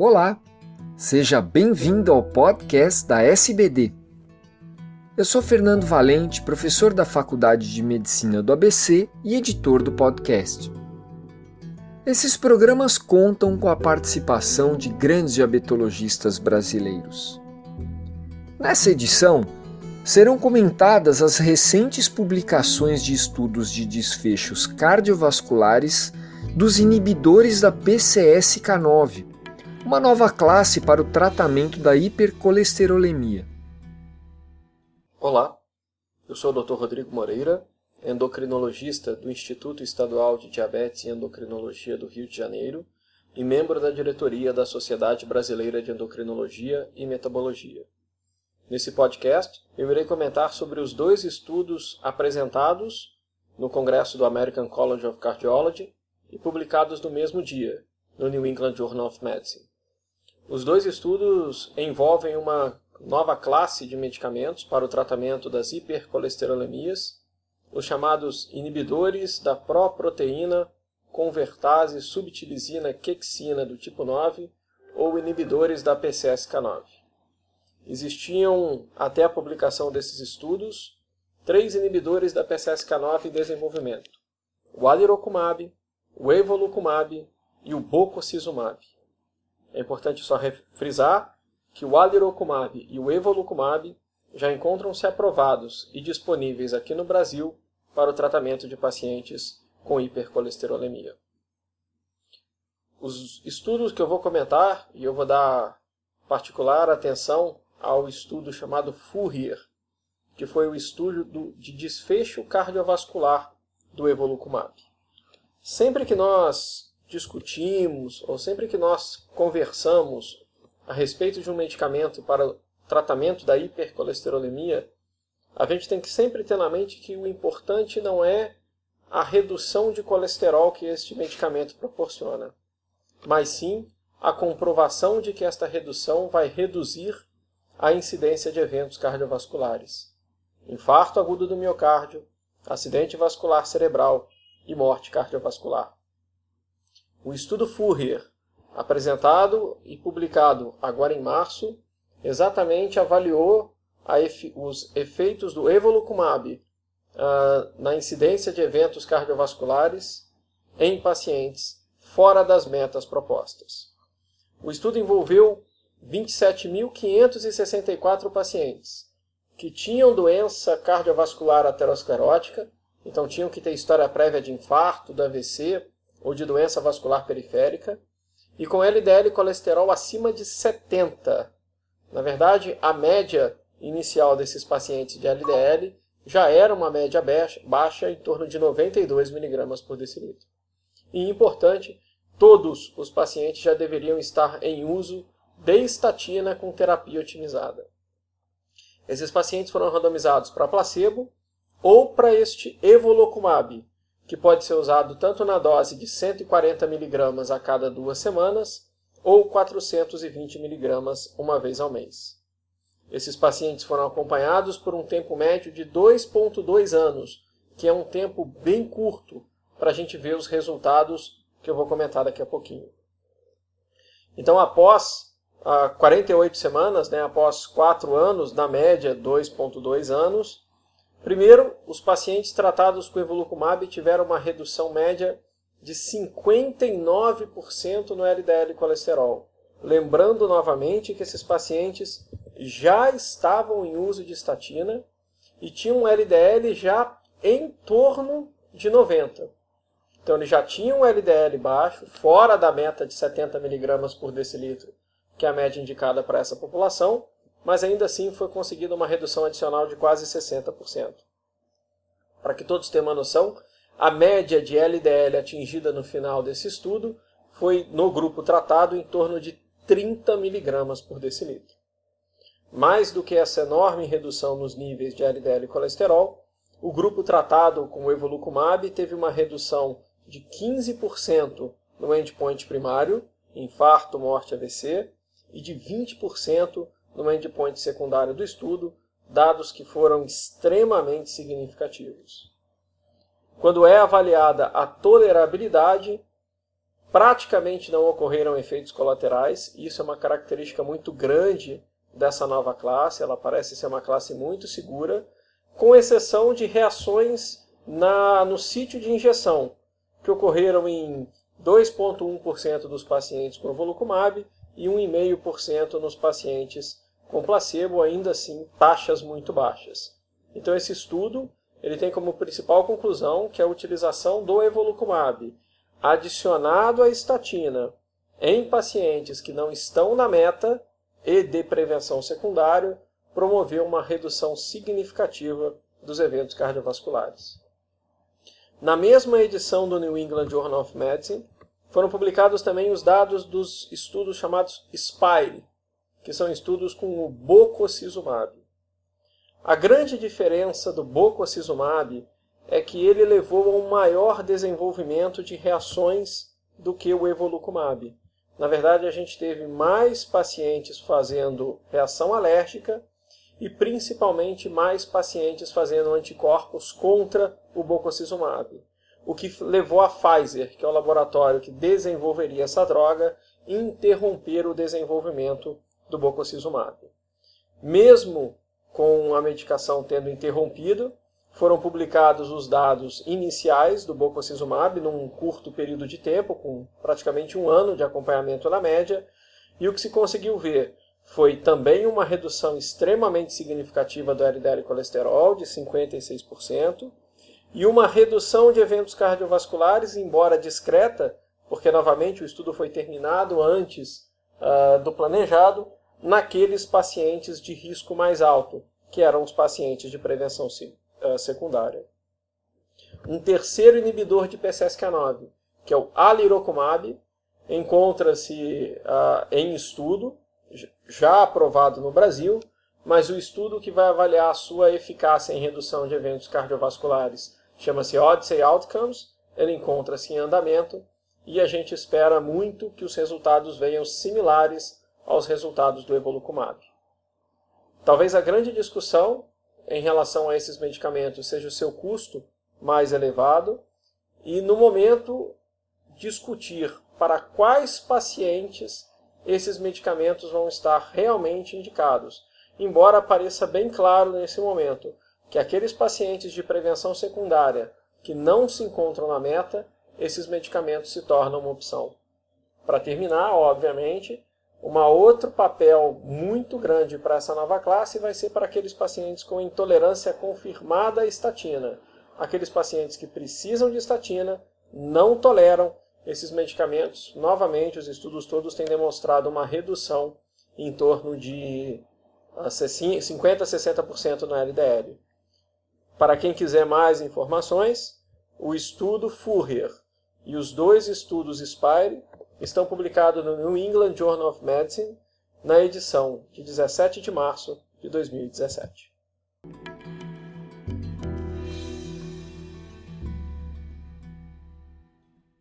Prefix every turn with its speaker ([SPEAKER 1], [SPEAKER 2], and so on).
[SPEAKER 1] Olá, seja bem-vindo ao podcast da SBD. Eu sou Fernando Valente, professor da Faculdade de Medicina do ABC e editor do podcast. Esses programas contam com a participação de grandes diabetologistas brasileiros. Nessa edição, serão comentadas as recentes publicações de estudos de desfechos cardiovasculares dos inibidores da PCSK9, uma nova classe para o tratamento da hipercolesterolemia.
[SPEAKER 2] Olá, eu sou o Dr. Rodrigo Moreira, endocrinologista do Instituto Estadual de Diabetes e Endocrinologia do Rio de Janeiro e membro da diretoria da Sociedade Brasileira de Endocrinologia e Metabologia. Nesse podcast, eu irei comentar sobre os dois estudos apresentados no Congresso do American College of Cardiology e publicados no mesmo dia, no New England Journal of Medicine. Os dois estudos envolvem uma nova classe de medicamentos para o tratamento das hipercolesterolemias, os chamados inibidores da proproteína convertase subtilisina quexina do tipo 9 ou inibidores da PCSK9. Existiam, até a publicação desses estudos, três inibidores da PCSK9 em desenvolvimento: o alirocumab, o evolucumab e o bococizumab. É importante só frisar que o alirocumab e o evolucumab já encontram-se aprovados e disponíveis aqui no Brasil para o tratamento de pacientes com hipercolesterolemia. Os estudos que eu vou comentar, e eu vou dar particular atenção ao estudo chamado FURIER, que foi o estudo do, de desfecho cardiovascular do evolucumab. Sempre que nós discutimos ou sempre que nós conversamos a respeito de um medicamento para tratamento da hipercolesterolemia, a gente tem que sempre ter na mente que o importante não é a redução de colesterol que este medicamento proporciona, mas sim a comprovação de que esta redução vai reduzir a incidência de eventos cardiovasculares, infarto agudo do miocárdio, acidente vascular cerebral e morte cardiovascular. O estudo Fourier, apresentado e publicado agora em março, exatamente avaliou efe os efeitos do evolucumab uh, na incidência de eventos cardiovasculares em pacientes fora das metas propostas. O estudo envolveu 27.564 pacientes que tinham doença cardiovascular aterosclerótica, então tinham que ter história prévia de infarto, do AVC ou de doença vascular periférica, e com LDL colesterol acima de 70. Na verdade, a média inicial desses pacientes de LDL já era uma média baixa, em torno de 92 mg por decilitro. E importante, todos os pacientes já deveriam estar em uso de estatina com terapia otimizada. Esses pacientes foram randomizados para placebo ou para este evolocumab, que pode ser usado tanto na dose de 140 mg a cada duas semanas ou 420 mg uma vez ao mês. Esses pacientes foram acompanhados por um tempo médio de 2,2 anos, que é um tempo bem curto para a gente ver os resultados que eu vou comentar daqui a pouquinho. Então, após a 48 semanas, né, após 4 anos, na média 2,2 anos. Primeiro, os pacientes tratados com evolucumab tiveram uma redução média de 59% no LDL colesterol. Lembrando novamente que esses pacientes já estavam em uso de estatina e tinham um LDL já em torno de 90. Então eles já tinham um LDL baixo, fora da meta de 70 mg por decilitro que é a média indicada para essa população, mas ainda assim foi conseguida uma redução adicional de quase 60%. Para que todos tenham uma noção, a média de LDL atingida no final desse estudo foi, no grupo tratado, em torno de 30 mg por decilitro. Mais do que essa enorme redução nos níveis de LDL e colesterol, o grupo tratado com o evolucumab teve uma redução de 15% no endpoint primário, infarto, morte, AVC, e de 20% no endpoint secundário do estudo, dados que foram extremamente significativos. Quando é avaliada a tolerabilidade, praticamente não ocorreram efeitos colaterais. Isso é uma característica muito grande dessa nova classe. Ela parece ser uma classe muito segura, com exceção de reações na, no sítio de injeção, que ocorreram em 2,1% dos pacientes com volucumab e 1,5% nos pacientes com placebo, ainda assim taxas muito baixas. Então esse estudo ele tem como principal conclusão que a utilização do evolucumab adicionado à estatina em pacientes que não estão na meta e de prevenção secundária promoveu uma redução significativa dos eventos cardiovasculares. Na mesma edição do New England Journal of Medicine, foram publicados também os dados dos estudos chamados SPIRE, que são estudos com o bococizumab. A grande diferença do bococizumab é que ele levou a um maior desenvolvimento de reações do que o evolucumab. Na verdade, a gente teve mais pacientes fazendo reação alérgica e principalmente mais pacientes fazendo anticorpos contra o bococizumab. O que levou a Pfizer, que é o laboratório que desenvolveria essa droga, a interromper o desenvolvimento do bococizumab. Mesmo com a medicação tendo interrompido, foram publicados os dados iniciais do bococizumab num curto período de tempo, com praticamente um ano de acompanhamento na média, e o que se conseguiu ver foi também uma redução extremamente significativa do LDL colesterol, de 56%, e uma redução de eventos cardiovasculares, embora discreta, porque novamente o estudo foi terminado antes uh, do planejado, naqueles pacientes de risco mais alto, que eram os pacientes de prevenção uh, secundária. Um terceiro inibidor de PCSK9, que é o alirocumab, encontra-se uh, em estudo já aprovado no Brasil, mas o estudo que vai avaliar a sua eficácia em redução de eventos cardiovasculares chama-se Odyssey Outcomes, ele encontra-se em andamento e a gente espera muito que os resultados venham similares aos resultados do Evolucumab. Talvez a grande discussão em relação a esses medicamentos seja o seu custo mais elevado e, no momento, discutir para quais pacientes esses medicamentos vão estar realmente indicados. Embora pareça bem claro nesse momento que aqueles pacientes de prevenção secundária que não se encontram na meta, esses medicamentos se tornam uma opção. Para terminar, obviamente, um outro papel muito grande para essa nova classe vai ser para aqueles pacientes com intolerância confirmada à estatina. Aqueles pacientes que precisam de estatina, não toleram esses medicamentos, novamente, os estudos todos têm demonstrado uma redução em torno de 50 a 60% na LDL. Para quem quiser mais informações, o estudo Furrier e os dois estudos Spire estão publicados no New England Journal of Medicine na edição de 17 de março de 2017.